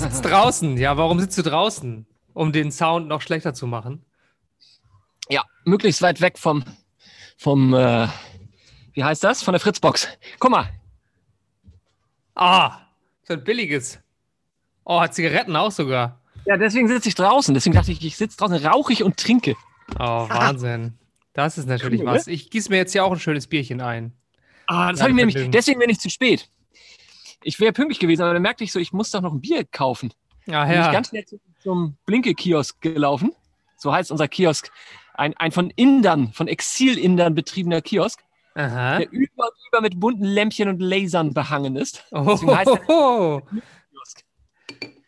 sitzt draußen. Ja, warum sitzt du draußen? Um den Sound noch schlechter zu machen. Ja, möglichst weit weg vom, vom äh, wie heißt das? Von der Fritzbox. Guck mal. Ah, so ein billiges. Oh, hat Zigaretten auch sogar. Ja, deswegen sitze ich draußen. Deswegen dachte ich, ich sitze draußen, rauche ich und trinke. Oh, Wahnsinn. Das ist natürlich Cool, was. Ich gieße mir jetzt hier auch ein schönes Bierchen ein. Ah, das Ja, habe ich mir nämlich, deswegen bin ich zu spät. Ich wäre pünktlich gewesen, aber dann merkte ich so, ich muss doch noch ein Bier kaufen. Ja, Bin ich ja. ganz schnell zu- zum Blinke-Kiosk gelaufen. So heißt unser Kiosk. Ein, ein von Indern, von Exil-Indern betriebener Kiosk, Aha. der über und über mit bunten Lämpchen und Lasern behangen ist. Oh, Deswegen heißt er.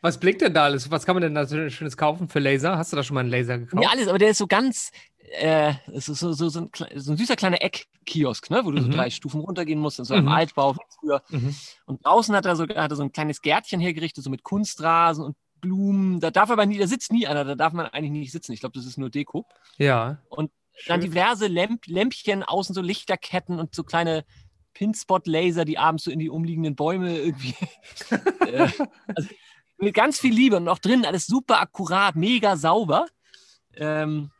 Was blinkt denn da alles? Was kann man denn da so schönes kaufen für Laser? Hast du da schon mal einen Laser gekauft? Ja, alles, aber der ist so ganz, äh, ist so, so, so, ein, so ein süßer kleiner Eckkiosk, ne, wo du so Mhm. drei Stufen runtergehen musst, in so Mhm. einem Altbau wie früher. Mhm. Und draußen hat er, so, hat er so ein kleines Gärtchen hergerichtet, so mit Kunstrasen und Blumen. Da darf aber nie, da sitzt nie einer, da darf man eigentlich nicht sitzen. Ich glaube, das ist nur Deko. Ja. Und Dann diverse Lämp Lämpchen, außen so Lichterketten und so kleine Pinspot-Laser, die abends so in die umliegenden Bäume irgendwie. äh, also mit ganz viel Liebe und auch drin alles super akkurat, mega sauber. Ähm,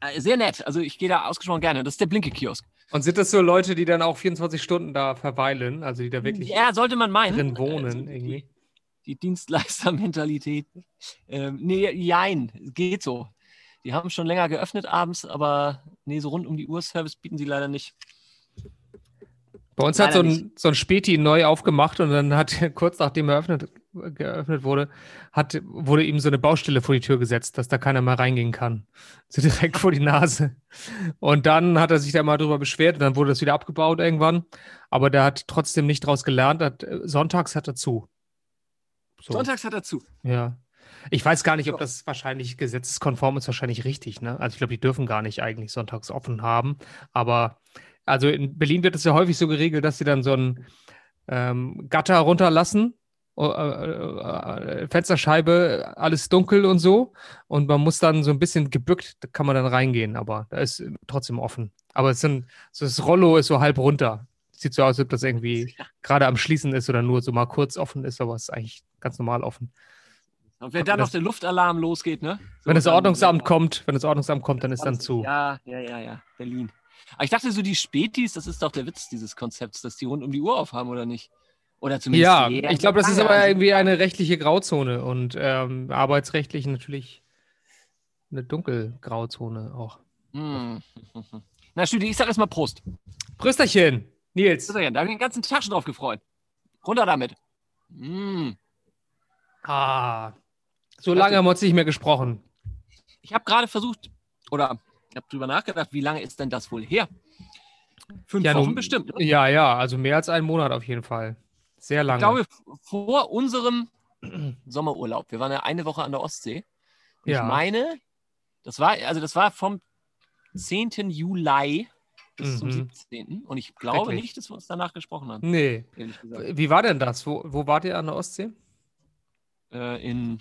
äh, sehr nett. Also ich gehe da ausgesprochen gerne. Das ist der Blinke-Kiosk. Und sind das so Leute, die dann auch 24 Stunden da verweilen? Also die da wirklich Ja, sollte man meinen. drin wohnen Also irgendwie? Die, die Dienstleistermentalität. Ähm, nee, jein, geht so. Die haben schon länger geöffnet abends, aber nee, so rund um die Uhr Service bieten sie leider nicht. Bei uns hat so Leider ein, so ein Späti neu aufgemacht und dann hat kurz nachdem er eröffnet, geöffnet wurde, hat, wurde ihm so eine Baustelle vor die Tür gesetzt, dass da keiner mehr reingehen kann. So direkt vor die Nase. Und dann hat er sich da mal drüber beschwert und dann wurde das wieder abgebaut irgendwann. Aber der hat trotzdem nicht draus gelernt. Hat, äh, sonntags hat er zu. So, Sonntags hat er zu. Ja. Ich weiß gar nicht, ob das wahrscheinlich gesetzeskonform ist, wahrscheinlich richtig. Ne? Also ich glaube, die dürfen gar nicht eigentlich sonntags offen haben. Aber also in Berlin wird es ja häufig so geregelt, dass sie dann so ein ähm, Gatter runterlassen, Fensterscheibe, alles dunkel und so. Und man muss dann so ein bisschen gebückt, da kann man dann reingehen, aber da ist trotzdem offen. Aber es sind, so das Rollo ist so halb runter. Sieht so aus, als ob das irgendwie gerade am Schließen ist oder nur so mal kurz offen ist, aber es ist eigentlich ganz normal offen. Und wenn dann noch der Luftalarm losgeht, ne? So, Wenn das Ordnungsamt kommt, wenn das Ordnungsamt kommt, dann ist dann zu. Ja, ja, ja, ja. Berlin. Aber ich dachte so, die Spätis, das ist doch der Witz dieses Konzepts, dass die rund um die Uhr aufhaben, oder nicht? Oder zumindest. Ja, ich glaube, das ist aber irgendwie eine rechtliche Grauzone und ähm, arbeitsrechtlich natürlich eine dunkelgrauzone auch. Hm. Na, Stüdi, ich sag erstmal Prost. Prösterchen, Nils. Ja, da habe ich den ganzen Tag schon drauf gefreut. Runter damit. Mm. Ah, so lange haben wir uns nicht mehr gesprochen. Ich habe gerade versucht, oder ich habe drüber nachgedacht, wie lange ist denn das wohl her? Fünf Ja, Wochen nun- bestimmt. Ne? Ja, ja, also mehr als einen Monat auf jeden Fall. Sehr lange. Ich glaube, vor unserem Sommerurlaub. Wir waren ja eine Woche an der Ostsee. Und Ja. ich meine, das war, also das war vom 10. Juli bis zum Mhm. 17. Und ich glaube nicht, dass wir uns danach gesprochen haben, nee. Wie war denn das? Wo, wo wart ihr an der Ostsee? Äh, in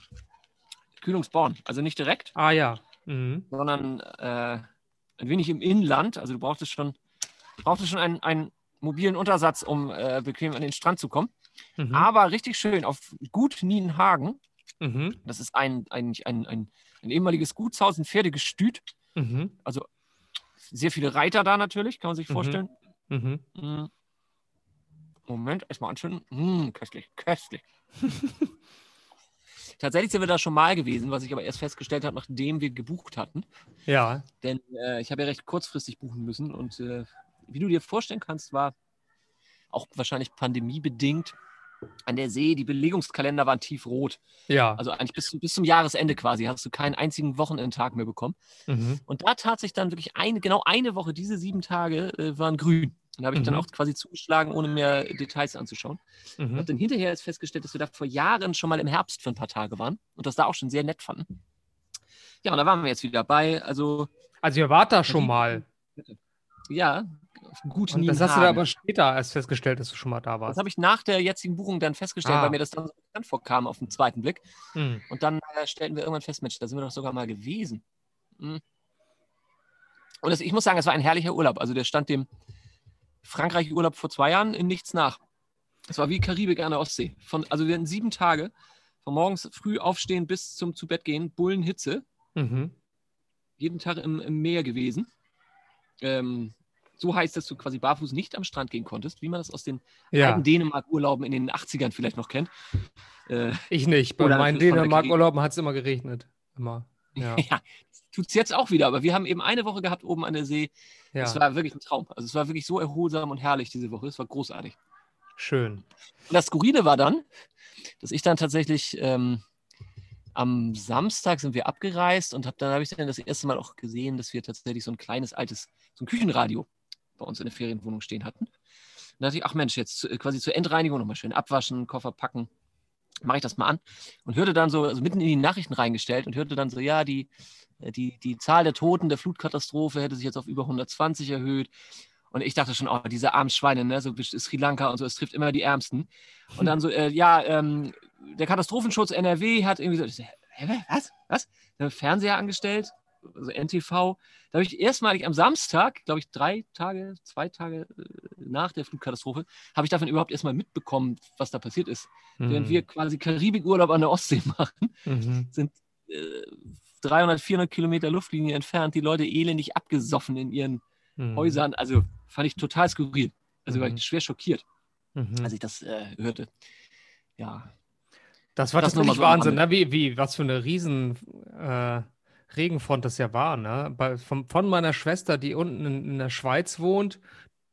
Kühlungsborn. Also nicht direkt, Ah ja. Mhm. sondern äh, ein wenig im Inland. Also du brauchtest schon, brauchtest schon einen, einen mobilen Untersatz, um äh, bequem an den Strand zu kommen. Mhm. Aber richtig schön auf Gut Nienhagen. Mhm. Das ist ein, ein, ein, ein, ein ehemaliges Gutshaus, ein Pferdegestüt. Mhm. Sehr viele Reiter da natürlich, kann man sich Mhm. vorstellen. Mhm. Mm. Moment, erstmal anschütten. Mm, köstlich, köstlich. Tatsächlich sind wir da schon mal gewesen, was ich aber erst festgestellt habe, nachdem wir gebucht hatten. Ja. Denn äh, ich habe ja recht kurzfristig buchen müssen und äh, wie du dir vorstellen kannst, war auch wahrscheinlich pandemiebedingt an der See, die Belegungskalender waren tiefrot. Ja. Also eigentlich bis, bis zum Jahresende quasi hast du keinen einzigen Wochenendtag mehr bekommen. Mhm. Und da tat sich dann wirklich eine, genau eine Woche, diese sieben Tage äh, waren grün. Und da habe ich dann Mhm. auch quasi zugeschlagen, ohne mehr Details anzuschauen. Und Mhm. habe dann hinterher erst festgestellt, dass wir da vor Jahren schon mal im Herbst für ein paar Tage waren und das da auch schon sehr nett fanden. Ja, und da waren wir jetzt wieder dabei. Also, Also ihr wart da schon mal. ja, gut Und das hast du da aber später erst festgestellt, dass du schon mal da Das warst. habe ich nach der jetzigen Buchung dann festgestellt, Ah. weil mir das dann so bekannt vorkam auf den zweiten Blick. Mhm. Und dann äh, stellten wir irgendwann fest, Mensch, da sind wir doch sogar mal gewesen. Hm. Und das, ich muss sagen, es war ein herrlicher Urlaub. Also der stand dem Frankreich-Urlaub vor zwei Jahren in nichts nach. Es war wie Karibik an der Ostsee. Von, also wir hatten sieben Tage von morgens früh aufstehen bis zum zu Bett gehen, Bullenhitze. Mhm. Jeden Tag im, im Meer gewesen. Ähm, so heißt, dass du quasi barfuß nicht am Strand gehen konntest, wie man das aus den Ja, alten Dänemark-Urlauben in den 80ern vielleicht noch kennt. Äh, ich nicht. Bei meinen Dänemark-Urlauben hat es immer geregnet. Immer. Ja, ja, tut es jetzt auch wieder, aber wir haben eben eine Woche gehabt oben an der See. ja. Es war wirklich ein Traum. Also es war wirklich so erholsam und herrlich diese Woche. Es war großartig. schön. Und das Skurrile war dann, dass ich dann tatsächlich ähm, am Samstag sind wir abgereist und hab, dann habe ich dann das erste Mal auch gesehen, dass wir tatsächlich so ein kleines altes, so ein Küchenradio bei uns in der Ferienwohnung stehen hatten. Und da dachte ich, ach Mensch, jetzt äh, quasi zur Endreinigung nochmal schön abwaschen, Koffer packen. Mache ich das mal an und hörte dann so, also mitten in die Nachrichten reingestellt und hörte dann so, ja, die, äh, die, die Zahl der Toten der Flutkatastrophe hätte sich jetzt auf über 120 erhöht. Und ich dachte schon, oh, diese armen Schweine, ne? so Sri Lanka und so, es trifft immer die Ärmsten. Und dann so, äh, ja, ähm, der Katastrophenschutz NRW hat irgendwie so, hä, was? Was? Fernseher angestellt, also NTV. Da habe ich erstmalig am Samstag, glaube ich, drei Tage, zwei Tage äh, nach der Flutkatastrophe, habe ich davon überhaupt erstmal mitbekommen, was da passiert ist. Während Mhm. wir quasi Karibikurlaub an der Ostsee machen, Mhm. sind äh, 300, 400 Kilometer Luftlinie entfernt, die Leute elendig abgesoffen in ihren Mhm. Häusern. Also fand ich total skurril. Also war Mhm. ich schwer schockiert, Mhm. als ich das äh, hörte. Ja, Das war Das nur mal tatsächlich so am Wahnsinn, ne? wie, wie, was für eine riesen äh, Regenfront das ja war. Ne? Bei, von, von meiner Schwester, die unten in, in der Schweiz wohnt,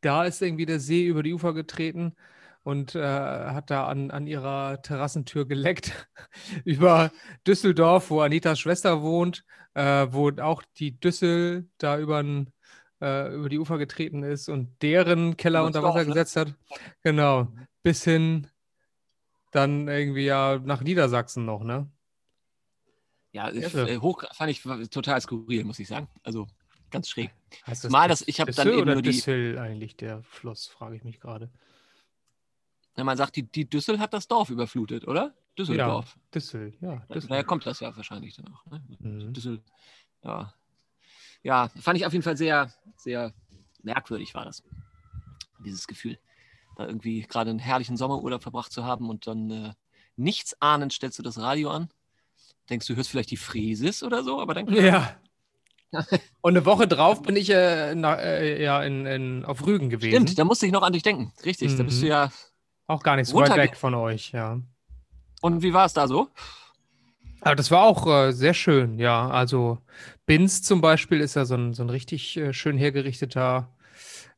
da ist irgendwie der See über die Ufer getreten und äh, hat da an, an ihrer Terrassentür geleckt. über Düsseldorf, wo Anitas Schwester wohnt, äh, wo auch die Düssel da übern, äh, über die Ufer getreten ist und deren Keller unter Wasser ne? gesetzt hat. Genau. Bis hin dann irgendwie ja nach Niedersachsen noch, ne? Ja, Ja. äh, hoch fand ich total skurril, muss ich sagen. Also ganz schräg. Heißt Zumal Düs- das- ich hab dann eben oder nur die- Düssel eigentlich der Fluss, frage ich mich gerade. Ja, man sagt, die, die Düssel hat das Dorf überflutet, oder? Düsseldorf. Düssel, ja. Düssel. Daher kommt das ja wahrscheinlich dann auch. Ne? Mhm. Düssel, ja. Ja, fand ich auf jeden Fall sehr, sehr merkwürdig war das. Dieses Gefühl, da irgendwie gerade einen herrlichen Sommerurlaub verbracht zu haben und dann äh, nichts ahnend stellst du das Radio an. Denkst du, hörst vielleicht die Fräsis oder so, aber dann Ja. Und eine Woche drauf bin ich äh, na, äh, ja in, in, auf Rügen gewesen. Stimmt, da musste ich noch an dich denken. Richtig, da bist Mhm. du ja. Auch gar nicht so weit weg von euch, ja. Und wie war es da so? Aber das war auch äh, sehr schön, ja. Also Binz zum Beispiel ist ja so ein, so ein richtig äh, schön hergerichteter.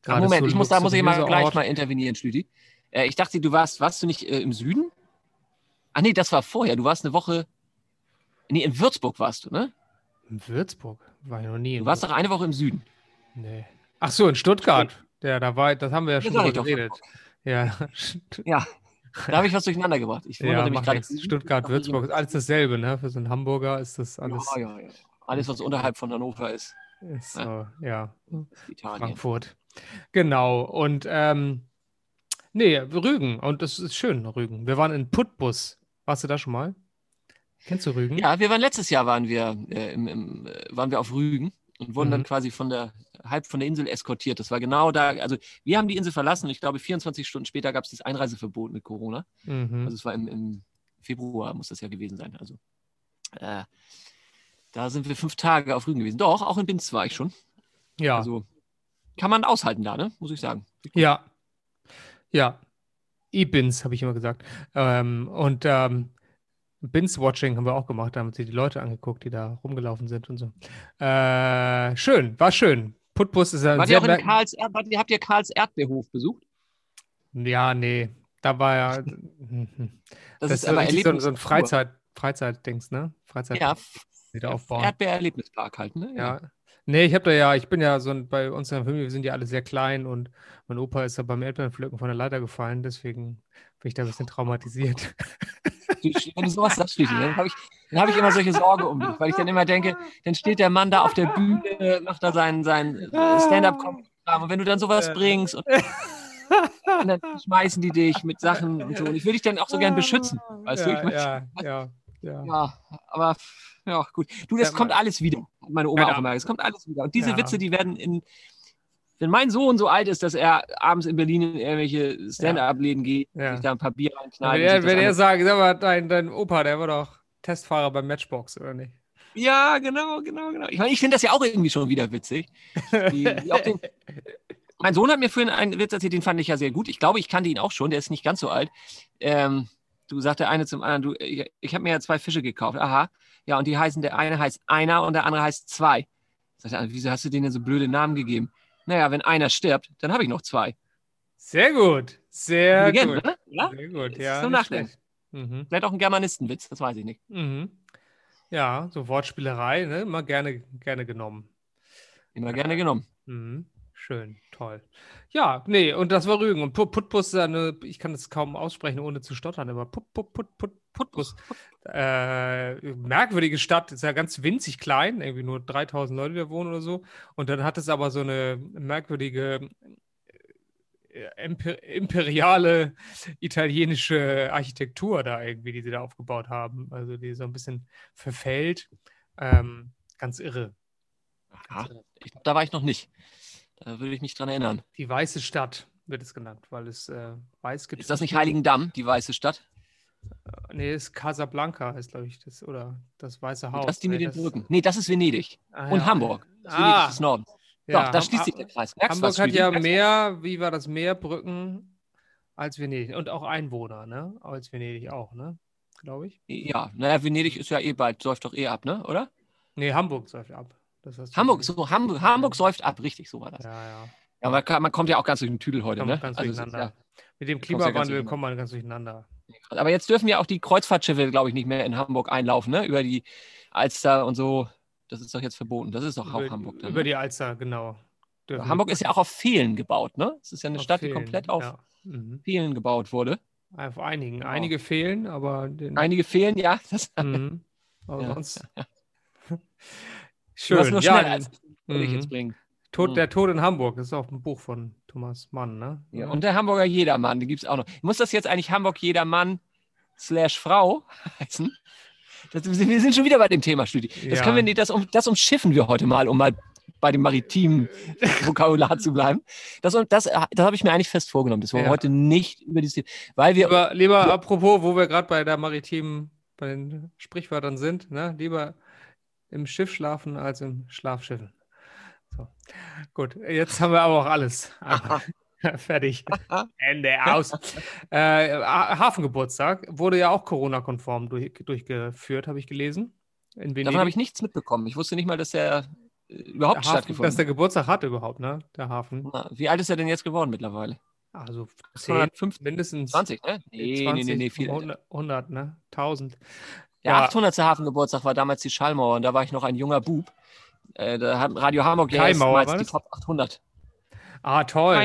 Gerade Moment, so ich muss, da muss ich mal gleich Ort. mal intervenieren, Schlüti. Äh, ich dachte, du warst, warst du nicht äh, im Süden? Ah nee, das war vorher. Du warst eine Woche. Nee, in Würzburg warst du, ne? In Würzburg war ich noch nie. Du warst doch eine Woche im Süden. Nee. Ach so, in Stuttgart. Ja, da war, das haben wir ja schon ich doch, geredet. Ja, Ja, da habe ich was durcheinander gebracht. Ich ja mich mach gerade. Stuttgart, Würzburg, ist alles dasselbe, ne? Für so einen Hamburger ist das alles, Ja, ja, ja. Alles, was unterhalb von Hannover ist, ist so, ja, Italien. Frankfurt. Genau. Und ähm, nee, Rügen. Und das ist schön, Rügen. Wir waren in Putbus. Warst du da schon mal? Kennst du Rügen? Ja, wir waren letztes Jahr waren wir, äh, im, im, äh, waren wir auf Rügen und wurden dann Mhm. quasi von der halb von der Insel eskortiert. Das war genau da. Also wir haben die Insel verlassen und ich glaube 24 Stunden später gab es das Einreiseverbot mit Corona. Mhm. Also es war im, im Februar, muss das ja gewesen sein. Also äh, da sind wir fünf Tage auf Rügen gewesen. Doch, auch in Binz war ich schon. ja. Also kann man aushalten da, ne? Muss ich sagen. Ja. Ja. E-Bins, habe ich immer gesagt. Ähm, und ähm, Bins-Watching haben wir auch gemacht. Da haben wir die Leute angeguckt, die da rumgelaufen sind und so. Äh, schön, war schön. Putbus ist ja ein Wart ihr auch in Karls, wart habt ihr Karls Erdbeerhof besucht? Ja, nee. Da war ja. Das, Das, ist aber so, so ein Freizeit, Freizeitdings, ne? Freizeit Ja, wieder aufbauen. Erdbeererlebnispark halt, ne? Ja. Nee, ich habe da ja, ich bin ja so ein, bei uns in der Familie, wir sind ja alle sehr klein und mein Opa ist ja beim Erdbeerenpflücken von der Leiter gefallen, deswegen bin ich da ein bisschen traumatisiert. Du- Wenn du sowas sagst, Schließlich, dann habe ich, dann hab ich immer solche Sorge um dich, weil ich dann immer denke, dann steht der Mann da auf der Bühne, macht da seinen, seinen äh, Stand-up-Programm und wenn du dann sowas bringst und, und dann schmeißen die dich mit Sachen und so. Und ich würde dich dann auch so gern beschützen, weißt du? ja, Ich mein, ja, ja, ja. Ja, aber ja, gut. Du, das kommt alles wieder. Meine Oma Ja. auch immer. Es kommt alles wieder. Und diese. Witze, die werden in wenn mein Sohn so alt ist, dass er abends in Berlin in irgendwelche Stand-Up-Läden geht, Ja. sich da ein paar Bier Wenn reinknallt. und er, wenn er sagt, sag mal, dein, dein Opa, der war doch Testfahrer beim Matchbox, oder nicht? Ja, genau, genau, genau. Ich meine, ich finde das ja auch irgendwie schon wieder witzig. Die, die den, mein Sohn hat mir vorhin einen Witz erzählt, den fand ich ja sehr gut. Ich glaube, ich kannte ihn auch schon, der ist nicht ganz so alt. Ähm, du sagst der eine zum anderen, du, ich, ich habe mir ja zwei Fische gekauft. Aha. Ja, und die heißen, der eine heißt einer und der andere heißt zwei. Sagt der andere, wieso hast du denen denn so blöde Namen gegeben? Naja, wenn einer stirbt, dann habe ich noch zwei. Sehr gut. Sehr Legende, gut. ne? Ja? Sehr gut, ja. zum Nachdenken. Mhm. Vielleicht auch ein Germanistenwitz, das weiß ich nicht. Mhm. Ja, so Wortspielerei, ne? Immer gerne, gerne genommen. Immer gerne genommen. Mhm. Schön, toll. Ja, nee, und das war Rügen. Und Put- Putbus, ist eine, ich kann das kaum aussprechen, ohne zu stottern, aber Put, Put, Put, Put, Putbus. Äh, merkwürdige Stadt, ist ja ganz winzig klein, irgendwie nur 3000 Leute, die da wohnen oder so. Und dann hat es aber so eine merkwürdige äh, imper imperiale italienische Architektur da irgendwie, die sie da aufgebaut haben. Also die so ein bisschen verfällt. Ähm, ganz irre. Aha. Ich glaube, da war ich noch nicht. Da würde ich mich dran erinnern. Die Weiße Stadt wird es genannt, weil es äh, weiß gibt. Ist das nicht Heiligendamm, die weiße Stadt? Nee, ist Casablanca, heißt, glaube ich, das, oder das Weiße Haus. das ist die mit Nee, den das- Brücken. Nee, das ist Venedig. Ah, Und ja. Hamburg. Das ist Ah. Venedig des Nordens. Ja, Doch, da schließt sich der Kreis. Merkst Hamburg was, hat ja mehr, wie war das, mehr Brücken als Venedig. Und auch Einwohner, ne? Als Venedig auch, ne? Glaube ich. Ja, naja, Venedig ist ja eh bald, säuft doch eh ab, ne? Oder? Nee, Hamburg säuft ab. Hamburg, so, Hamburg, Hamburg säuft ab, richtig, so war das. Ja, Ja, ja. man, man kommt ja auch ganz durch den Tüdel heute, ne? ganz Also, durcheinander. Mit dem ja Klimawandel kommt man ganz durcheinander. ja, aber jetzt dürfen ja auch die Kreuzfahrtschiffe, glaube ich, nicht mehr in Hamburg einlaufen, ne? Über die Alster und so. Das ist doch jetzt verboten. Das ist doch auch über, Hamburg dann. über ne? die Alster, genau. Dürfen Hamburg ist ja auch auf Fehlen gebaut, ne? Es ist ja eine auf Stadt, die Fehlen, komplett auf Ja. Mhm. Fehlen gebaut wurde. Auf einigen. Genau. Einige fehlen, aber Einige fehlen, ja. Das, Mhm. Aber Ja, sonst. Schön. nur ja, als würde ich mhm. jetzt bringen. Tod, Mhm. Der Tod in Hamburg, das ist auch ein Buch von Thomas Mann, ne? Ja, und der Hamburger Jedermann, den gibt es auch noch. Muss das jetzt eigentlich Hamburg Jedermann slash Frau heißen? Das, wir sind- wir sind schon wieder bei dem Thema, Studi. Das Ja. können wir nicht, das, um, das umschiffen wir heute mal, um mal bei dem maritimen Vokabular zu bleiben. Das, das, das habe ich mir eigentlich fest vorgenommen, dass wir Ja. heute nicht über dieses Thema, weil wir, Lieber, lieber apropos, wo wir gerade bei der maritimen, bei den Sprichwörtern sind, ne? Lieber im Schiff schlafen als im Schlafschiffen. So. Gut, jetzt haben wir aber auch alles. Fertig. Ende aus. äh, Ha- Hafengeburtstag wurde ja auch Corona-konform durch, durchgeführt, habe ich gelesen. Davon habe ich nichts mitbekommen. Ich wusste nicht mal, dass der äh, überhaupt der Hafen, stattgefunden dass hat. der Geburtstag hat überhaupt, ne? Der Hafen. Na, Wie alt ist er denn jetzt geworden mittlerweile? Also 10, 250, mindestens 20, ne? Nee, 20, nee, nee, nee, viel älter. 100, 100, ne? 1000. Der Ja. 800. Hafengeburtstag war damals die Schallmauer und da war ich noch ein junger Bub. Äh, da hat Radio Hamburg ja war die? Top 800. Ah, toll.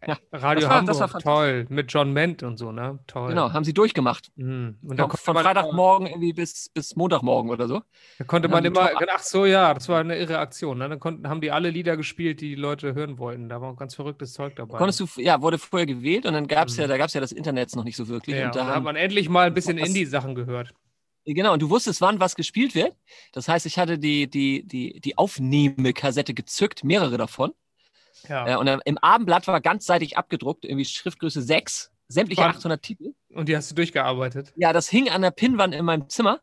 Kaimauer? Radio Das war- Hamburg, das war toll. Mit John Ment und so, ne? Toll. Genau, haben sie durchgemacht. Mhm. Und da Von, konnte von man, Freitagmorgen irgendwie bis, bis Montagmorgen oder so. da konnte dann man immer, ach so, ja, das war eine irre Aktion. Ne? Dann konnten, haben die alle Lieder gespielt, die die Leute hören wollten. Da war ganz verrücktes Zeug dabei. Konntest du, ja, wurde vorher gewählt und dann gab es Mhm. ja, da gab es ja das Internet noch nicht so wirklich. ja, und da da hat man endlich mal ein bisschen Indie-Sachen gehört. genau, und du wusstest, wann was gespielt wird. Das heißt, ich hatte die, die, die, die Aufnehmekassette gezückt, mehrere davon. Ja. Äh, und dann im Abendblatt war ganzseitig abgedruckt, irgendwie Schriftgröße 6, sämtliche Wann- 800 Titel. Und die hast du durchgearbeitet. Ja, das hing an der Pinnwand in meinem Zimmer.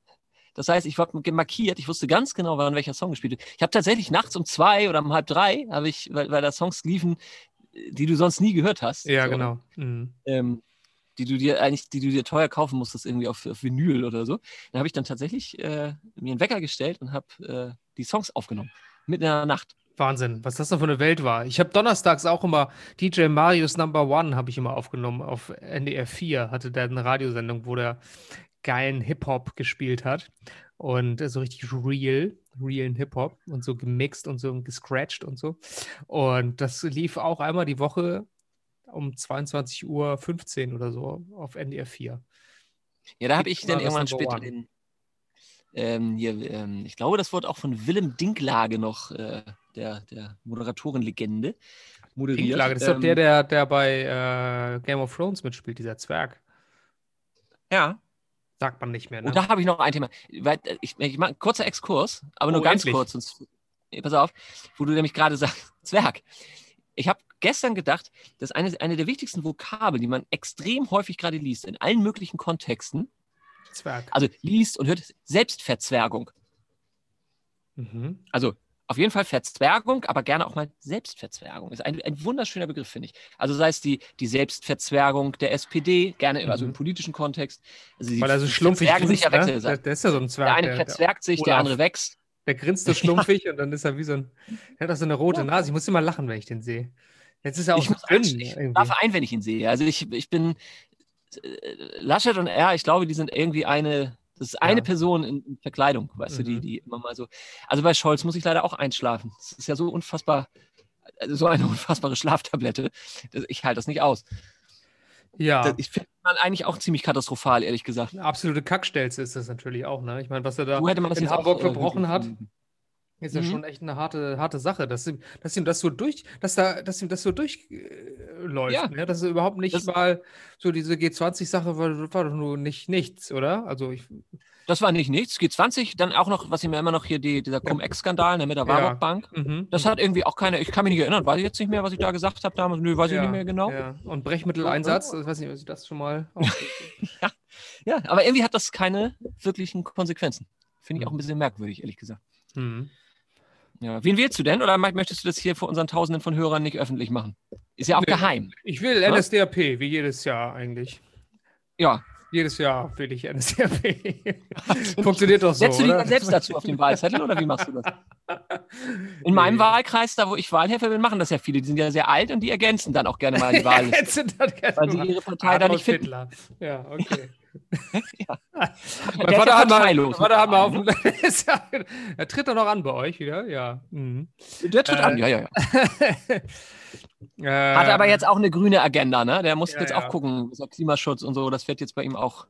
Das heißt, ich war markiert, ich wusste ganz genau, wann welcher Song gespielt wird. Ich habe tatsächlich nachts um zwei oder um halb drei, habe ich, weil, weil da Songs liefen, die du sonst nie gehört hast. Ja, So, genau. Mhm. Ähm, die du dir eigentlich, die du dir teuer kaufen musstest, irgendwie auf, auf Vinyl oder so. Dann habe ich dann tatsächlich äh, mir einen Wecker gestellt und habe äh, die Songs aufgenommen. Mitten in der Nacht. Wahnsinn, was das da für eine Welt war. Ich habe donnerstags auch immer DJ Marius Number One habe ich immer aufgenommen auf NDR 4. Hatte der eine Radiosendung, wo der geilen Hip-Hop gespielt hat. Und äh, so richtig real, realen Hip-Hop und so gemixt und so gescratcht und so. Und das lief auch einmal die Woche um 22.15 Uhr oder so auf NDR 4. Ja, da habe ich dann irgendwann später den. Ähm, hier, ähm, ich glaube, das wurde auch von Willem Dinklage noch, äh, der, der Moderatorenlegende, moderiert. Pinklage, das ist doch Ähm, der, der, der bei äh, Game of Thrones mitspielt, dieser Zwerg. Ja. Sagt man nicht mehr, ne? Und da habe ich noch ein Thema. Weil, äh, ich, ich mache kurzer Exkurs, aber nur Oh, ganz endlich. kurz. Sonst, pass auf, wo du nämlich gerade sagst, Zwerg. Ich habe gestern gedacht, dass eine, eine der wichtigsten Vokabeln, die man extrem häufig gerade liest, in allen möglichen Kontexten, Zwerg. also liest und hört, Selbstverzwergung. Mhm. Also auf jeden Fall Verzwergung, aber gerne auch mal Selbstverzwergung. Ist ein, ein wunderschöner Begriff, finde ich. Also sei es die, die Selbstverzwergung der SPD, gerne im- also im Mhm. politischen Kontext. Also Weil er so schlumpfig verzwergen sich ja grinst, ne? Der, Der, der ist ja so ein Zwerg. der eine verzwergt sich, der andere wächst. der grinst so schlumpfig und dann ist er wie so ein. Er hat auch so eine rote. Nase. Ich muss immer lachen, wenn ich den sehe. Jetzt ist er auch Ich so muss dünn. ein, ich schlafe ein, wenn ich ihn sehe. Also ich, ich bin Laschet und er, ich glaube, die sind irgendwie eine, das ist eine Ja. Person in, Verkleidung, weißt du, die, Mhm. die immer mal so. Also bei Scholz muss ich leider auch einschlafen. Das ist ja so unfassbar, also so eine unfassbare Schlaftablette. Ich halte das nicht aus. Ja. Ich finde man eigentlich auch ziemlich katastrophal, ehrlich gesagt. Eine absolute Kackstelze ist das natürlich auch, ne? Ich meine, was er da Wo hätte man das in auch, Hamburg äh, verbrochen wirklich hat? Ist ja Mhm. schon echt eine harte, harte Sache, dass ihm, dass ihm das so durch, dass da, dass ihm das so durchläuft, Ja. ne? Dass er überhaupt nicht Das- mal so diese G20-Sache war, war doch nur nicht nichts, oder? Also ich, Das war nicht nichts. G20, dann auch noch, was ich mir immer noch hier, die, dieser Cum-Ex-Skandal ne, mit der Ja. Warburg Bank. mhm. Das hat irgendwie auch keine, ich kann mich nicht erinnern, weiß ich jetzt nicht mehr, was ich da gesagt habe damals. Nö, weiß ich ja, nicht mehr genau. Ja. Und Brechmitteleinsatz, ich weiß nicht, ob Sie das schon mal. Ja, aber irgendwie hat das keine wirklichen Konsequenzen. Finde ich auch ein bisschen merkwürdig, ehrlich gesagt. Mhm. Ja. Wen wählst du denn? Oder möchtest du das hier vor unseren Tausenden von Hörern nicht öffentlich machen? Ist ja auch Nee. geheim. Ich will? NSDAP, wie jedes Jahr eigentlich. Ja. Jedes Jahr will ich NSDAP. Funktioniert doch so. Setzt du dich dann selbst dazu auf den Wahlzettel oder wie machst du das? In meinem. Wahlkreis, da wo ich Wahlhelfer bin, machen das ja viele. Die sind ja sehr alt und die ergänzen dann auch gerne mal die Wahl. Weil sie ihre Partei da nicht finden. Ja, okay. Ja. Mein Vater hat mal, mein Vater hat mal auf dem, er tritt doch noch an bei euch wieder, ja. Mhm. Der tritt Äh, an, ja, ja, ja. äh, Hat aber jetzt auch eine grüne Agenda, ne? Der muss Ja, jetzt ja. auch gucken, so Klimaschutz und so, das wird jetzt bei ihm auch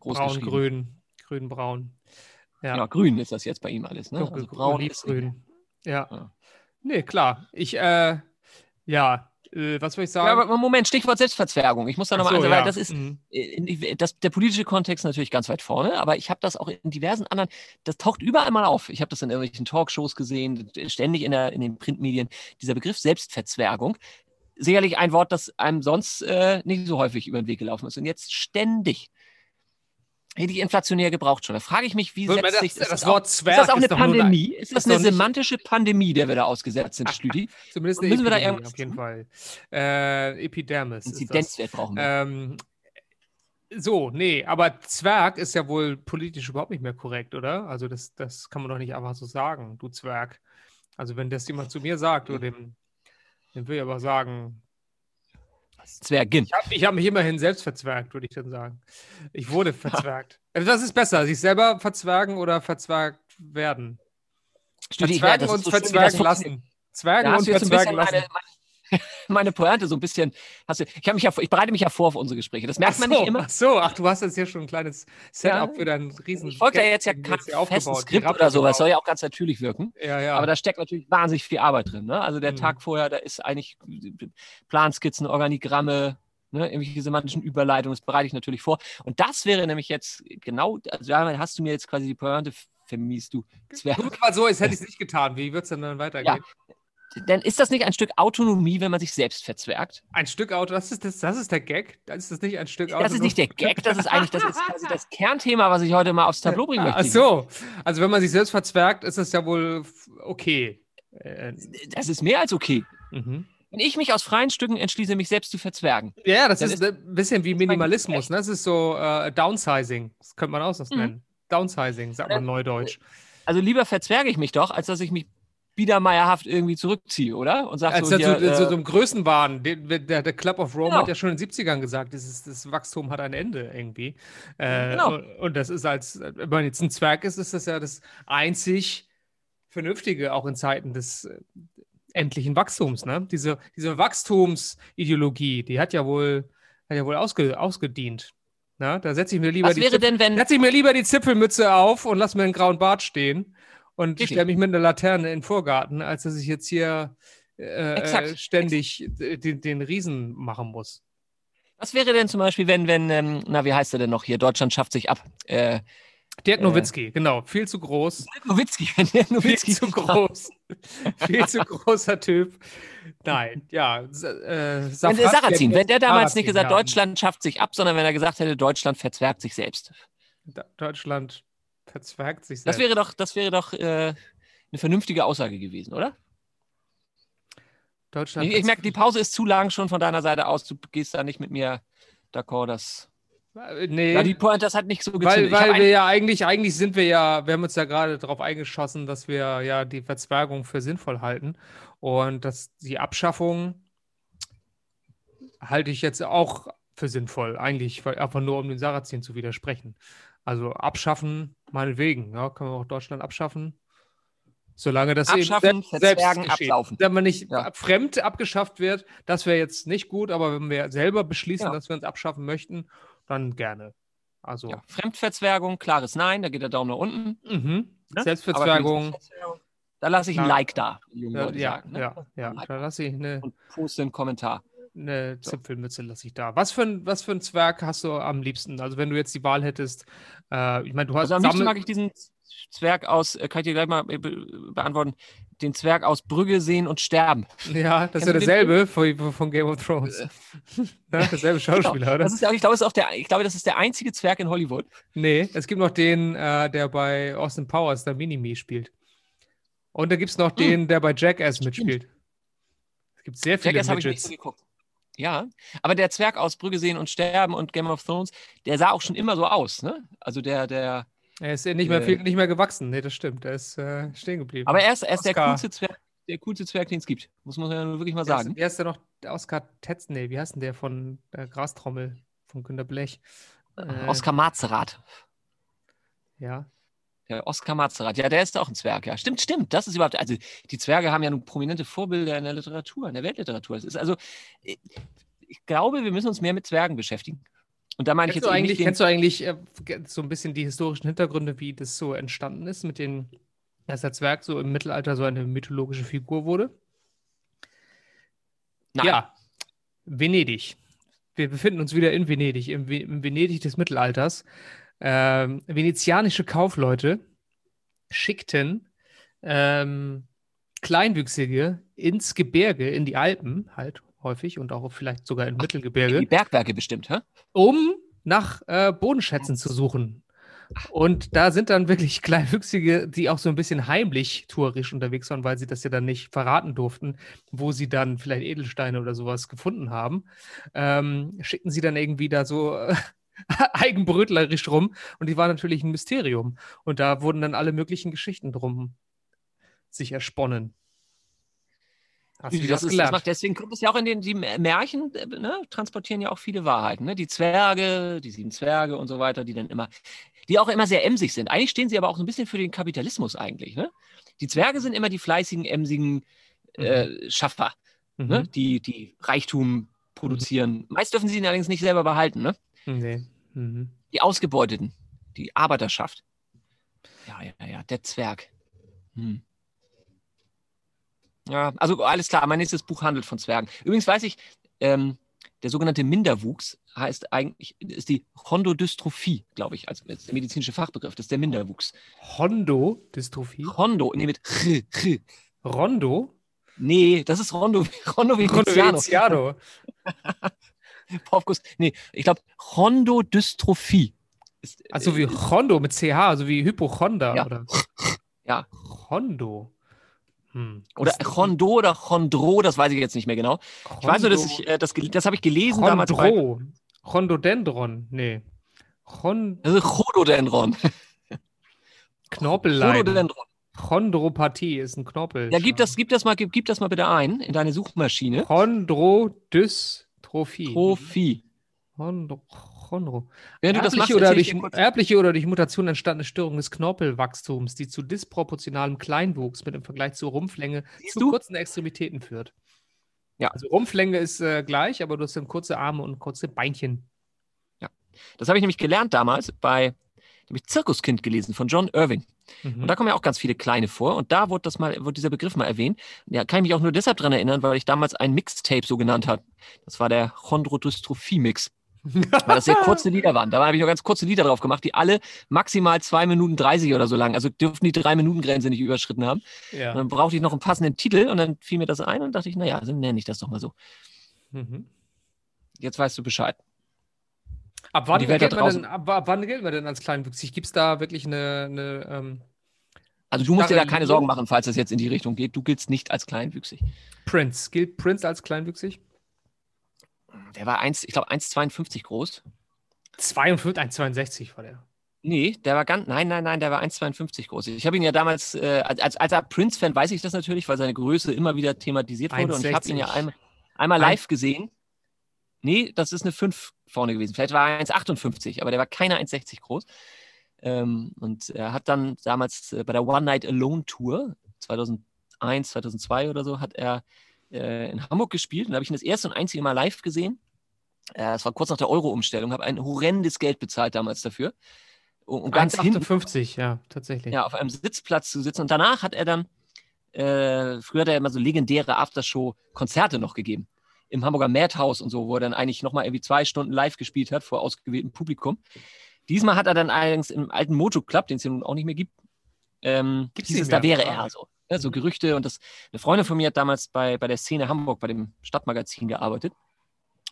groß braun, grün, grün, braun. Ja, Ja, grün ist das jetzt bei ihm alles, ne? dunkel, Also braun ist olivgrün. Ja. Ja. Nee, klar. Ich, äh, ja, äh, was soll ich sagen? Ja, aber Moment, Stichwort Selbstverzwergung. Ich muss da nochmal so, also, weil ja. das ist Mhm. das, der politische Kontext natürlich ganz weit vorne, aber ich habe das auch in diversen anderen, das taucht überall mal auf. Ich habe das in irgendwelchen Talkshows gesehen, ständig in, der, in den Printmedien, dieser Begriff Selbstverzwergung. Sicherlich ein Wort, das einem sonst äh, nicht so häufig über den Weg gelaufen ist und jetzt ständig. Richtig inflationär gebraucht schon. Da frage ich mich, wie setzt das- sich das auch- Wort Zwerg Ist das auch eine Pandemie? ist das eine semantische Pandemie, der wir da ausgesetzt sind, Stüdi? Zumindest eine Müssen wir da Epidemie, irgendwas auf jeden? Fall. Äh, Epidermis. das. Inzidenzwert brauchen wir. Ähm, so, nee, aber Zwerg ist ja wohl politisch überhaupt nicht mehr korrekt, oder? Also das, das kann man doch nicht einfach so sagen, du Zwerg. Also wenn das jemand zu mir sagt, oder dem, dem will ich aber sagen, Zwergin. ich habe hab mich immerhin selbst verzwergt, würde ich dann sagen. Ich wurde verzwergt. Also das ist besser, sich selber verzwergen oder verzwergt werden. Ich Verzwergen das und so verzwergen lassen. Zwergen und verzwergen lassen. meine, meine Pointe so ein bisschen. Hast du, ich, mich ja, ich bereite mich ja vor auf unsere Gespräche. Das merkt Ach man so, nicht immer. Ach so, ach, du hast jetzt hier schon ein kleines Setup Ja. für deinen riesen. Ich folge da jetzt ja kein festes Skript oder sowas. Soll ja auch ganz natürlich wirken. Ja, ja. Aber da steckt natürlich wahnsinnig viel Arbeit drin. Ne? Also der Mhm. Tag vorher, da ist eigentlich Planskizzen, Organigramme, ne? irgendwelche semantischen Überleitungen. Das bereite ich natürlich vor. Und das wäre nämlich jetzt genau, also damit hast du mir jetzt quasi die Pointe vermiest, du Zwerg. Guck mal so, als hätte ich es nicht getan. Wie wird es denn dann weitergehen? Denn ist das nicht ein Stück Autonomie, wenn man sich selbst verzwergt? Ein Stück Auto, das ist, das, das ist der Gag. Das ist das nicht ein Stück Auto. Das ist nicht der Gag, das ist eigentlich das, ist quasi das Kernthema, was ich heute mal aufs Tableau bringen möchte. Ach so. Also, wenn man sich selbst verzwergt, ist es ja wohl okay. Äh, Das ist mehr als okay. mhm. Wenn ich mich aus freien Stücken entschließe, mich selbst zu verzwergen. Ja, das Dann ist ein bisschen wie ist Minimalismus. Ne? Das ist so äh, Downsizing. Das könnte man auch so Mhm. nennen. Downsizing, sagt man neudeutsch. Also lieber verzwerge ich mich doch, als dass ich mich biedermeierhaft irgendwie zurückziehe, oder? Und sage Als so, hier, so, äh, so im Größenwahn. Der, der, Club of Rome Genau. hat ja schon in den 70ern gesagt, dieses, das Wachstum hat ein Ende irgendwie. Äh, Genau. und, und das ist als, wenn man jetzt ein Zwerg ist, ist das ja das einzig Vernünftige, auch in Zeiten des äh, endlichen Wachstums. Ne? Diese, diese Wachstumsideologie, die hat ja wohl, hat ja wohl ausge, ausgedient. Na, da setze ich mir lieber was die wäre denn, wenn, setze ich mir lieber die Zipfelmütze auf und lass mir einen grauen Bart stehen und stelle mich mit einer Laterne in den Vorgarten, als dass ich jetzt hier äh, Exakt. äh, ständig äh, den, den Riesen machen muss. was wäre denn zum Beispiel, wenn, wenn, ähm, na, wie heißt er denn noch hier? Deutschland schafft sich ab. Äh, Dirk Nowitzki, genau. Viel zu groß. Dirk Nowitzki, wenn Dirk Nowitzki Viel zu groß. Viel zu großer Typ. Nein, ja. Äh, wenn der Sarrazin, wenn der damals nicht gesagt, ja. Deutschland schafft sich ab, sondern wenn er gesagt hätte, Deutschland verzwergt sich selbst. Deutschland verzwergt sich selbst. Das wäre doch, das wäre doch äh, eine vernünftige Aussage gewesen, oder? Deutschland. Ich, ich merke, die Pause ist zu lang schon von deiner Seite aus. Du gehst da nicht mit mir d'accord, dass. Äh, nee. Ja, die Point, das hat nicht so gezündet. Weil, weil wir ja eigentlich, eigentlich sind wir ja, wir haben uns ja gerade darauf eingeschossen, dass wir ja die Verzwergung für sinnvoll halten. Und dass die Abschaffung halte ich jetzt auch für sinnvoll, eigentlich einfach nur um den Sarazin zu widersprechen. Also abschaffen, meinetwegen, ja, können wir auch Deutschland abschaffen. Solange das Abschaffen, eben selbst, selbst ablaufen. Wenn man nicht ja. fremd abgeschafft wird, das wäre jetzt nicht gut, aber wenn wir selber beschließen, ja. dass wir uns abschaffen möchten, dann gerne. Also ja. Fremdverzwergung, klares Nein, da geht der Daumen nach unten. Mhm. Ne? Selbstverzwergung. Da lasse ich ein Like da, ja, ja, sagen, ne? ja, ja, da lasse ich eine. Und poste einen Kommentar. Eine Zipfelmütze lasse ich da. Was für, ein, was für ein Zwerg hast du am liebsten? Also, wenn du jetzt die Wahl hättest, äh, ich meine, du hast. Also, am liebsten mag ich diesen Zwerg aus, äh, kann ich dir gleich mal be beantworten, den Zwerg aus Brügge sehen und sterben. Ja, das ist ja derselbe von, von, Game of Thrones. ja, derselbe Schauspieler, genau. oder? Das ist, ich, glaube, das ist auch der, ich glaube, das ist der einzige Zwerg in Hollywood. Nee, es gibt noch den, äh, der bei Austin Powers, der Minimi spielt. Und da gibt es noch hm. den, der bei Jackass mitspielt. Es gibt sehr viele Jackass habe ich nicht so geguckt. Ja, aber der Zwerg aus Brügge sehen und sterben und Game of Thrones, der sah auch schon immer so aus, ne? Also der, der, er ist ja nicht mehr, viel, nicht mehr gewachsen. Nee, das stimmt. Er ist äh, stehen geblieben. Aber er ist, er ist der, coolste Zwerg, der coolste Zwerg, den es gibt. Muss man ja wirklich mal sagen. Wie heißt der noch? Oskar Tetz? Nee, wie heißt denn der von der Grastrommel von Günter Blech? Äh, Oskar Mazerat. Ja. Der Oskar Mazerat. Ja, der ist auch ein Zwerg. Ja, stimmt, stimmt. Das ist überhaupt. Also, die Zwerge haben ja nun prominente Vorbilder in der Literatur, in der Weltliteratur. Es ist also. Ich glaube, wir müssen uns mehr mit Zwergen beschäftigen. Und da meine ich jetzt du eigentlich, kennst du eigentlich äh, so ein bisschen die historischen Hintergründe, wie das so entstanden ist, mit den, dass der Zwerg so im Mittelalter so eine mythologische Figur wurde? Nein. Ja, Venedig. Wir befinden uns wieder in Venedig, im, im Venedig des Mittelalters. Ähm, venezianische Kaufleute schickten ähm, Kleinwüchsige ins Gebirge, in die Alpen halt, häufig und auch vielleicht sogar im Mittelgebirge. Die Bergwerke bestimmt, hä? Um nach äh, Bodenschätzen zu suchen. Und da sind dann wirklich Kleinwüchsige, die auch so ein bisschen heimlich tourisch unterwegs waren, weil sie das ja dann nicht verraten durften, wo sie dann vielleicht Edelsteine oder sowas gefunden haben. Ähm, schickten sie dann irgendwie da so äh, eigenbrötlerisch rum. Und die war natürlich ein Mysterium. Und da wurden dann alle möglichen Geschichten drum sich ersponnen. Hast du das, ist, das macht, deswegen kommt es ja auch in den die Märchen, äh, ne, transportieren ja auch viele Wahrheiten. Ne? Die Zwerge, die sieben Zwerge und so weiter, die dann immer, die auch immer sehr emsig sind. Eigentlich stehen sie aber auch so ein bisschen für den Kapitalismus eigentlich. Ne? Die Zwerge sind immer die fleißigen, emsigen äh, mhm. Schaffer, ne? mhm. ne? die, die Reichtum produzieren. Meist dürfen sie ihn allerdings nicht selber behalten. Ne? Nee. Mhm. Die Ausgebeuteten, die Arbeiterschaft. Ja, ja, ja, der Zwerg. Hm. Ja, also alles klar, mein nächstes Buch handelt von Zwergen. Übrigens weiß ich, ähm, der sogenannte Minderwuchs heißt eigentlich, ist die Chondrodystrophie, glaube ich, als der medizinische Fachbegriff. Das ist der Minderwuchs. Chondrodystrophie? Chondo, nee, mit ch, ch. Rondo? Nee, das ist Rondo, Rondo Veneziano. Popkus, nee, ich glaube Chondrodystrophie. also wie Chondo mit CH, also wie Hypochonder, ja. oder? Ja. Chondo. Hm. Oder Chondo oder Chondro, das weiß ich jetzt nicht mehr genau. Chondo. Ich weiß nur, dass ich, äh, das, das habe ich gelesen Chondro. damals. Chondro. Chondodendron, nee. Chon ist Chododendron. Knorpellein. Chododendron. Chondropathie ist ein Knorpel. Ja, gib das, gib, das mal, gib, gib das mal bitte ein in deine Suchmaschine. Trophie. Chondro Chondro. Wenn du erbliche, das machst, oder durch, erbliche oder durch Mutation entstandene Störung des Knorpelwachstums, die zu disproportionalem Kleinwuchs mit im Vergleich zur Rumpflänge Siehst zu du? kurzen Extremitäten führt. Ja. Also Rumpflänge ist äh, gleich, aber du hast dann kurze Arme und kurze Beinchen. Ja. Das habe ich nämlich gelernt damals bei nämlich Zirkuskind gelesen von John Irving. Mhm. Und da kommen ja auch ganz viele kleine vor. Und da wurde, das mal, wurde dieser Begriff mal erwähnt. Ja, kann ich mich auch nur deshalb daran erinnern, weil ich damals ein Mixtape so genannt habe. Das war der Chondrodystrophie-Mix. weil das sehr kurze Lieder waren. Da habe ich auch ganz kurze Lieder drauf gemacht, die alle maximal zwei Minuten 30 oder so lang, also dürften die drei Minuten Grenze nicht überschritten haben. Ja. Und dann brauchte ich noch einen passenden Titel und dann fiel mir das ein und dachte ich, naja, dann nenne ich das doch mal so. Mhm. Jetzt weißt du Bescheid. Ab wann, man draußen. denn, ab, ab wann gilt man denn als kleinwüchsig? Gibt es da wirklich eine, eine ähm, Also du musst dir da keine. Sorgen machen, falls das jetzt in die Richtung geht. Du giltst nicht als kleinwüchsig. Prince? Gilt Prince als kleinwüchsig? Der war eins, ich glaube 1,52 groß. 52, 1,62 war der. Nee, der war ganz, nein, nein, nein, der war 1,52 groß. Ich habe ihn ja damals, äh, als, als, Prince-Fan weiß ich das natürlich, weil seine Größe immer wieder thematisiert wurde. Und ich habe ihn ja 1,60. einmal, einmal live gesehen. Nee, das ist eine 5 vorne gewesen. Vielleicht war er 1,58, aber der war keine 1,60 groß. Ähm, und er hat dann damals äh, bei der One Night Alone Tour 2001, 2002 oder so, hat er äh, in Hamburg gespielt. Und da habe ich ihn das erste und einzige Mal live gesehen. Äh, Das war kurz nach der Euro-Umstellung, habe ein horrendes Geld bezahlt damals dafür. Um, um ganz hinten 1,58, ja, tatsächlich. ja, auf einem Sitzplatz zu sitzen. Und danach hat er dann, äh, früher hat er immer so legendäre Aftershow-Konzerte noch gegeben. Im Hamburger Madhouse und so, wo er dann eigentlich nochmal irgendwie zwei Stunden live gespielt hat vor ausgewähltem Publikum. Diesmal hat er dann allerdings im alten Mojo Club, den es ja nun auch nicht mehr gibt, ähm, Gibt's hieß nicht es, da wäre er so. Ja, so Gerüchte und das, eine Freundin von mir hat damals bei, bei der Szene Hamburg, bei dem Stadtmagazin gearbeitet.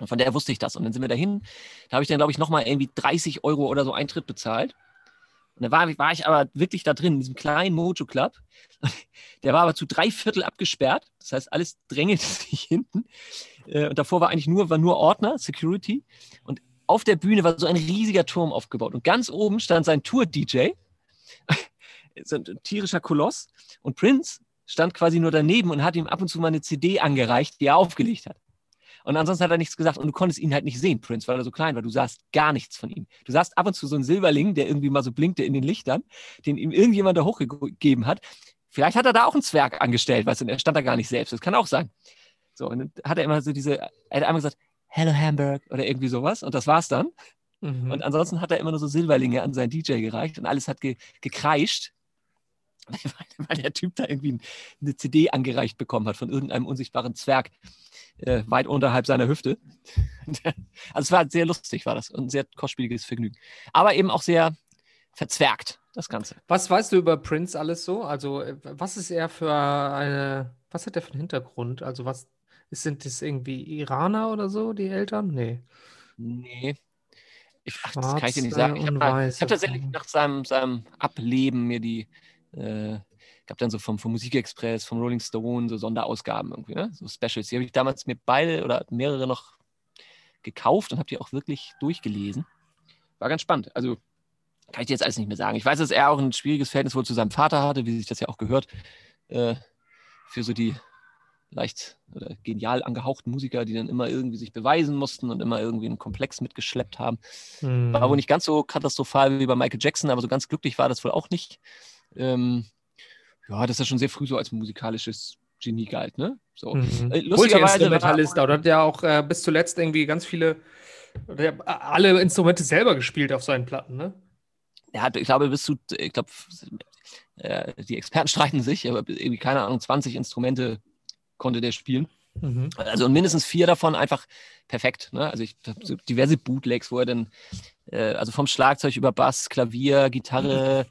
Und von der wusste ich das. Und dann sind wir dahin. Da habe ich dann, glaube ich, nochmal irgendwie 30 Euro oder so Eintritt bezahlt. Und da war, war ich aber wirklich da drin, in diesem kleinen Mojo Club. Der war aber zu drei Viertel abgesperrt. Das heißt, alles drängelte sich hinten. Äh, Und davor war eigentlich nur, war nur Ordner, Security. Und auf der Bühne war so ein riesiger Turm aufgebaut. Und ganz oben stand sein Tour-DJ. so ein tierischer Koloss. Und Prince stand quasi nur daneben und hat ihm ab und zu mal eine CD angereicht, die er aufgelegt hat. Und ansonsten hat er nichts gesagt und du konntest ihn halt nicht sehen, Prince, weil er so klein war. Du sahst gar nichts von ihm. Du sahst ab und zu so einen Silberling, der irgendwie mal so blinkte in den Lichtern, den ihm irgendjemand da hochgegeben hat. Vielleicht hat er da auch einen Zwerg angestellt, weißt du, er stand da gar nicht selbst. Das kann auch sein. So, und dann hat er immer so diese, er hat einmal gesagt, Hello Hamburg oder irgendwie sowas und das war's dann. Mhm. Und ansonsten hat er immer nur so Silberlinge an seinen DJ gereicht und alles hat ge gekreischt, weil, weil der Typ da irgendwie eine CD angereicht bekommen hat von irgendeinem unsichtbaren Zwerg äh, weit unterhalb seiner Hüfte. also es war sehr lustig, war das und ein sehr kostspieliges Vergnügen. Aber eben auch sehr verzwergt, das Ganze. Was weißt du über Prince alles so? Also, äh, was ist er für eine, was hat er für einen Hintergrund? Also, was sind das irgendwie Iraner oder so, die Eltern? Nee. Nee. Ich, ach, das kann ich dir nicht sagen. Ich habe hab tatsächlich nach seinem, seinem Ableben mir die, äh, gab dann so vom, vom Musikexpress, vom Rolling Stone, so Sonderausgaben irgendwie, ne? so Specials. Die habe ich damals mir beide oder mehrere noch gekauft und habe die auch wirklich durchgelesen. War ganz spannend. Also kann ich dir jetzt alles nicht mehr sagen. Ich weiß, dass er auch ein schwieriges Verhältnis wohl zu seinem Vater hatte, wie sich das ja auch gehört, äh, für so die leicht oder genial angehauchten Musiker, die dann immer irgendwie sich beweisen mussten und immer irgendwie einen Komplex mitgeschleppt haben. Hm. War wohl nicht ganz so katastrophal wie bei Michael Jackson, aber so ganz glücklich war das wohl auch nicht. Ähm, ja, das ist ja schon sehr früh so als musikalisches Genie galt, ne? So. Mhm. Äh, lustigerweise Multi-Instrumentalist, oder hat ja auch äh, bis zuletzt irgendwie ganz viele, der, hat alle Instrumente selber gespielt auf seinen Platten, ne? Er hat, ich glaube, bis zu, ich glaube, äh, die Experten streiten sich, aber irgendwie, keine Ahnung, 20 Instrumente konnte der spielen. Mhm. Also und mindestens vier davon einfach perfekt. Ne? Also ich habe so diverse Bootlegs, wo er dann, äh, also vom Schlagzeug über Bass, Klavier, Gitarre,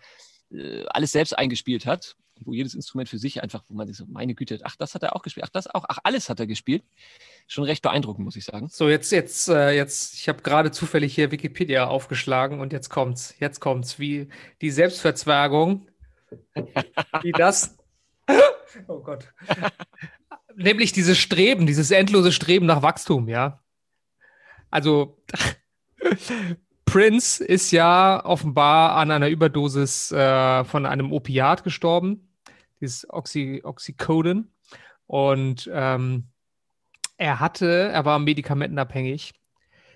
äh, alles selbst eingespielt hat. Wo jedes Instrument für sich einfach, wo man sich so, meine Güte, ach, das hat er auch gespielt, ach, das auch, ach, alles hat er gespielt. Schon recht beeindruckend, muss ich sagen. So, jetzt, jetzt, äh, jetzt, ich habe gerade zufällig hier Wikipedia aufgeschlagen und jetzt kommt's, jetzt kommt's, wie die Selbstverzwergung, wie das, oh Gott, nämlich dieses Streben, dieses endlose Streben nach Wachstum, ja. Also, Prince ist ja offenbar an einer Überdosis äh, von einem Opiat gestorben, dieses Oxy, Oxycodon. Und ähm, er hatte, er war medikamentenabhängig,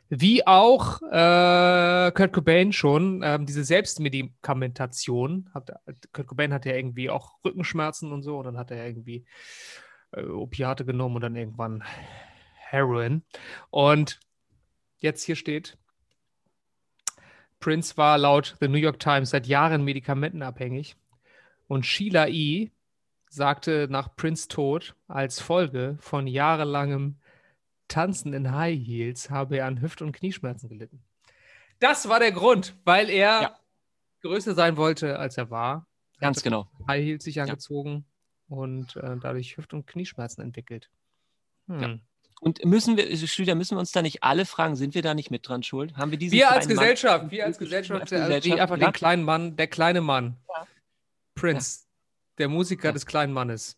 wie auch äh, Kurt Cobain schon, ähm, diese Selbstmedikamentation. Hat, Kurt Cobain hatte ja irgendwie auch Rückenschmerzen und so, und dann hat er irgendwie äh, Opiate genommen und dann irgendwann Heroin. Und jetzt hier steht, Prince war laut The New York Times seit Jahren medikamentenabhängig und Sheila E. sagte nach Prince Tod als Folge von jahrelangem Tanzen in High Heels habe er an Hüft- und Knieschmerzen gelitten. Das war der Grund, weil er Ja. größer sein wollte, als er war. Ganz genau. High Heels sich angezogen und äh, dadurch Hüft- und Knieschmerzen entwickelt. Hm. Ja. Und müssen wir, Schlüter, müssen wir uns da nicht alle fragen, sind wir da nicht mit dran schuld? Haben wir Wir als kleinen Mann- Gesellschaft, wir als Gesellschaft, als die Gesellschaft, einfach ja. den kleinen Mann, der kleine Mann, Ja. Prince, der Musiker Ja. des kleinen Mannes,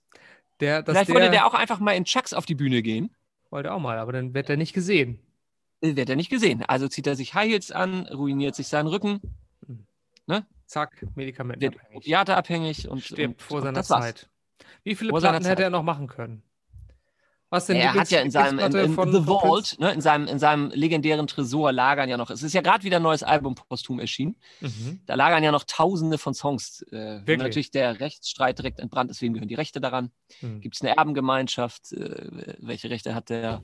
der, dass Vielleicht der, wollte der auch einfach mal in Chucks auf die Bühne gehen. wollte auch mal, aber dann wird er nicht gesehen. Äh, Wird er nicht gesehen. Also zieht er sich High Heels an, ruiniert sich seinen Rücken, Zack, wird medikamentenabhängig. opiateabhängig und Stirbt und, vor und seiner das war's. Zeit. Wie viele Vor Platten hätte Zeit. er noch machen können? Was denn Er hat ja in seinem in, in von- The Vault, ne, in, seinem, in seinem legendären Tresor lagern ja noch. Es ist ja gerade wieder ein neues Album posthum erschienen. Mhm. Da lagern ja noch tausende von Songs. Äh, Wirklich? natürlich der Rechtsstreit direkt entbrannt ist, wem gehören die Rechte daran? Mhm. Gibt es eine Erbengemeinschaft? Äh, welche Rechte hat der,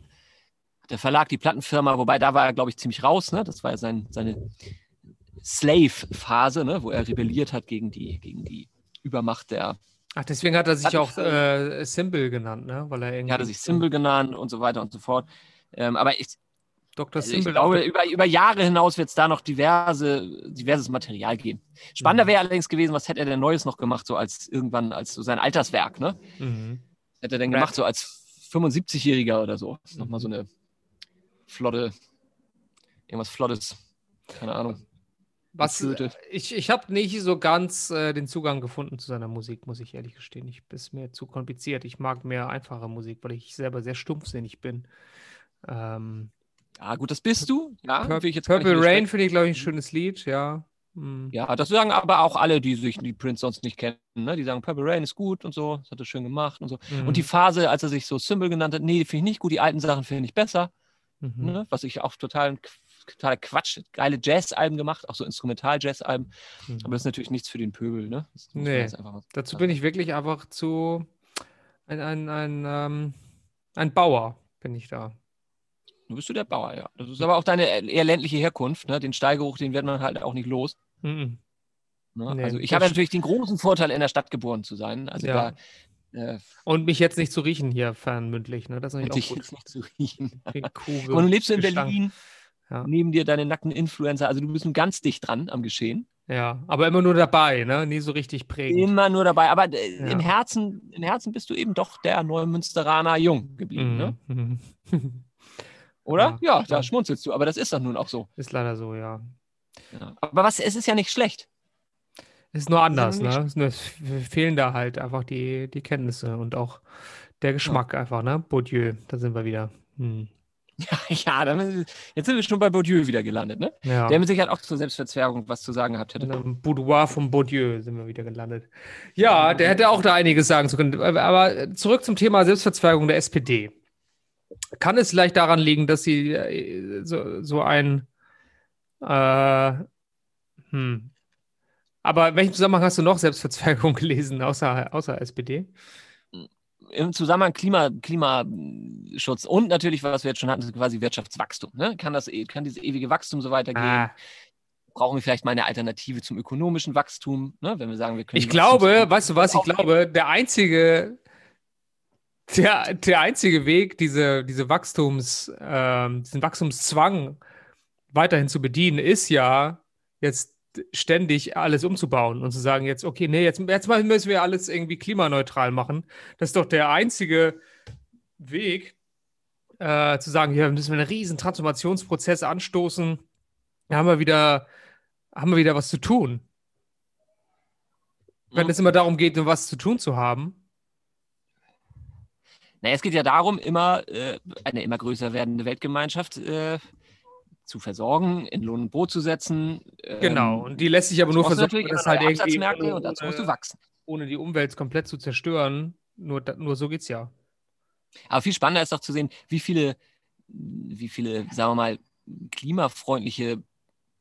der Verlag, die Plattenfirma? Wobei da war er, glaube ich, ziemlich raus. Ne? Das war ja sein, seine Slave-Phase, ne? wo er rebelliert hat gegen die, gegen die Übermacht der. Ach, deswegen hat er sich Hat- auch äh, Symbol genannt, ne? Weil er irgendwie. Er hatte sich Symbol genannt und so weiter und so fort. Ähm, aber ich, Dr. also ich glaube, über, über Jahre hinaus wird es da noch diverse, diverses Material geben. Spannender Mhm. wäre allerdings gewesen, was hätte er denn Neues noch gemacht, so als irgendwann, als so sein Alterswerk, ne? Mhm. hätte er denn gemacht, so als 75-Jähriger oder so? Mhm. Nochmal so eine flotte, irgendwas Flottes, keine Ahnung. Was, Flöte. ich ich habe nicht so ganz äh, den Zugang gefunden zu seiner Musik, muss ich ehrlich gestehen. Ich ist mir zu kompliziert. Ich mag mehr einfache Musik, weil ich selber sehr stumpfsinnig bin. Ähm, Ja, gut, das bist du. Ja, Purple nicht Rain finde ich, glaube ich, ein schönes Lied, ja. Hm. Ja, das sagen aber auch alle, die sich die Prince sonst nicht kennen. Ne? Die sagen, Purple Rain ist gut und so, das hat er schön gemacht und so. Mhm. Und die Phase, als er sich so Symbol genannt hat, nee, die finde ich nicht gut, die alten Sachen finde ich besser. Mhm. Ne? Was ich auch total, totaler Quatsch, geile Jazz-Alben gemacht, auch so Instrumental-Jazz-Alben. Mhm. Aber das ist natürlich nichts für den Pöbel. Ne? Nee. Dazu sagen. bin ich wirklich einfach zu ein, ein, ein, ähm, ein Bauer, bin ich da. Du bist du der Bauer, ja. Das ist aber auch deine eher ländliche Herkunft. Ne? Den Steigeruch, den wird man halt auch nicht los. Mhm. Ne? Nee, also ich habe natürlich den großen Vorteil, in der Stadt geboren zu sein. Also Ja. da äh, Und mich jetzt nicht zu riechen hier fernmündlich, ne? Das ist natürlich ich auch gut. jetzt nicht zu riechen. Und du lebst in. Berlin, Ja. neben dir deine nackten Influencer. Also du bist nun ganz dicht dran am Geschehen. Ja, aber immer nur dabei, ne? Nie so richtig prägend. Immer nur dabei. Aber äh, Ja. im, Herzen, im Herzen bist du eben doch der Neumünsteraner Jung geblieben, ne? Mhm. oder? Ja. Ja, da schmunzelst du. Aber das ist doch nun auch so. Ist leider so, ja. Ja. Aber was, es ist ja nicht schlecht. Ist nur anders, ne? Ist nur, es fehlen da halt einfach die, die Kenntnisse und auch der Geschmack einfach, ne? Bourdieu, da sind wir wieder. Hm. Ja, ja dann, jetzt sind wir schon bei Bourdieu wieder gelandet, ne? Ja. Der mit Sicherheit auch zur Selbstverzwergung was zu sagen gehabt hätte. In einem Boudoir vom Bourdieu sind wir wieder gelandet. Ja, der hätte auch da einiges sagen zu können. Aber zurück zum Thema Selbstverzweigung der SPD. Kann es vielleicht daran liegen, dass sie äh, so, so ein äh, hm. Aber in welchem Zusammenhang hast du noch Selbstverzweigung gelesen, außer, außer SPD? Im Zusammenhang Klima, Klimaschutz und natürlich, was wir jetzt schon hatten, quasi Wirtschaftswachstum. Ne? Kann, das, kann dieses ewige Wachstum so weitergehen? Ah, Brauchen wir vielleicht mal eine Alternative zum ökonomischen Wachstum? Ne? Wenn wir sagen, wir können. ich glaube, weißt du was, ich glaube, der einzige, der, der einzige Weg, diese, diese Wachstums, ähm, diesen Wachstumszwang weiterhin zu bedienen, ist ja jetzt ständig alles umzubauen und zu sagen, jetzt, okay, nee, jetzt, jetzt müssen wir alles irgendwie klimaneutral machen. Das ist doch der einzige Weg, äh, zu sagen, hier müssen wir einen riesen Transformationsprozess anstoßen. Da haben wir wieder, haben wir wieder was zu tun. Wenn Mhm. es immer darum geht, was zu tun zu haben. Naja, es geht ja darum, immer äh, eine immer größer werdende Weltgemeinschaft äh, zu versorgen, in Lohn und Brot zu setzen. Ähm, Genau. Und die lässt sich aber nur versorgen, natürlich das halt irgendwie ohne, und dazu musst du wachsen. ohne die Umwelt komplett zu zerstören. Nur, nur so geht's ja. Aber viel spannender ist doch zu sehen, wie viele, wie viele, sagen wir mal, klimafreundliche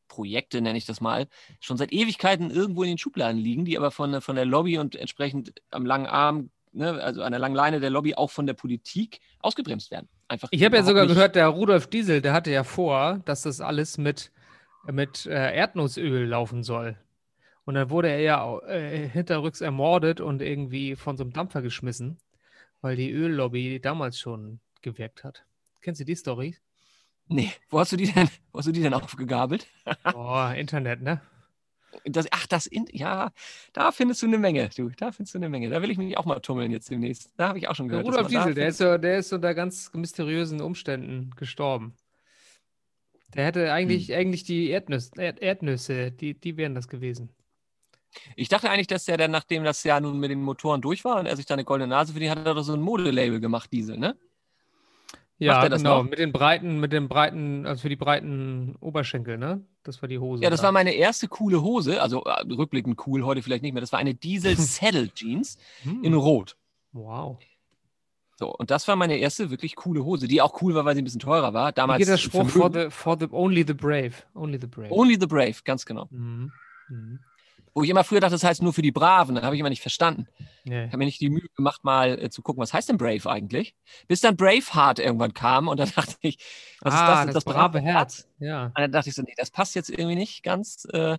Projekte, nenne ich das mal, schon seit Ewigkeiten irgendwo in den Schubladen liegen, die aber von, der- von der Lobby und entsprechend am langen Arm, ne, also an der langen Leine der Lobby auch von der Politik ausgebremst werden. Einfach Ich habe ja sogar gehört, der Rudolf Diesel, der hatte ja vor, dass das alles mit, mit äh, Erdnussöl laufen soll. Und dann wurde er ja äh, hinterrücks ermordet und irgendwie von so einem Dampfer geschmissen, weil die Öllobby damals schon gewirkt hat, Kennst du die Story? Nee, wo hast du die denn, wo hast du die denn aufgegabelt? Oh, Internet, ne? Das, ach, das, in, ja, da findest du eine Menge, du, da findest du eine Menge. Da will ich mich auch mal tummeln jetzt demnächst. Da habe ich auch schon gehört. Rudolf Diesel, der ist, so, der ist unter ganz mysteriösen Umständen gestorben. Der hätte eigentlich, Hm. eigentlich die Erdnüsse, Erd, Erdnüsse die, die wären das gewesen. Ich dachte eigentlich, dass der dann, nachdem das Jahr nun mit den Motoren durch war und er sich da eine goldene Nase verdient hat, hat er doch so ein Modelabel gemacht, Diesel, ne? Ja, er das genau, noch? mit den breiten, mit den breiten, also für die breiten Oberschenkel, ne? Das war die Hose. Ja, das da. war meine erste coole Hose, also äh, rückblickend cool, heute vielleicht nicht mehr. Das war eine Diesel Saddle Jeans Hm, in Rot. Wow. So, und das war meine erste wirklich coole Hose, die auch cool war, weil sie ein bisschen teurer war. Wie Damals geht der Spruch for the, for the only the brave? Only the brave. Only the Brave, ganz genau. Mhm. Mhm. Wo ich immer früher dachte, das heißt nur für die Braven, dann habe ich immer nicht verstanden. Nee. Ich habe mir nicht die Mühe gemacht, mal äh, zu gucken, was heißt denn Brave eigentlich? Bis dann Braveheart irgendwann kam und dann dachte ich, was ah, ist das? das, brave Herz. Ja. Und dann dachte ich so, nee, das passt jetzt irgendwie nicht ganz. Äh,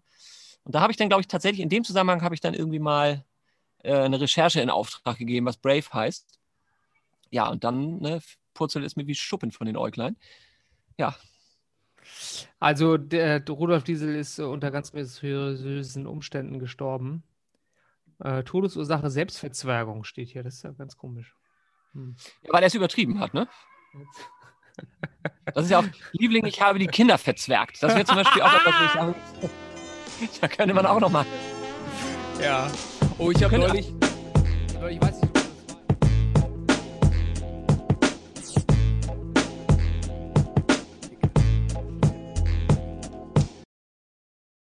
und da habe ich dann, glaube ich, tatsächlich, in dem Zusammenhang habe ich dann irgendwie mal äh, eine Recherche in Auftrag gegeben, was Brave heißt. Ja, und dann ne, purzelt es mir wie Schuppen von den Äuglein. Ja, Also der, der Rudolf Diesel ist äh, unter ganz mysteriösen Umständen gestorben. Äh, Todesursache Selbstverzwergung steht hier. Das ist ja ganz komisch. Hm. Ja, weil er es übertrieben hat, ne? Das ist ja auch, Liebling, ich habe die Kinder verzwergt. Das wäre zum Beispiel auch etwas, wo ich sagen Da könnte man auch noch mal. Ja. Oh, ich habe neulich, ich weiß nicht,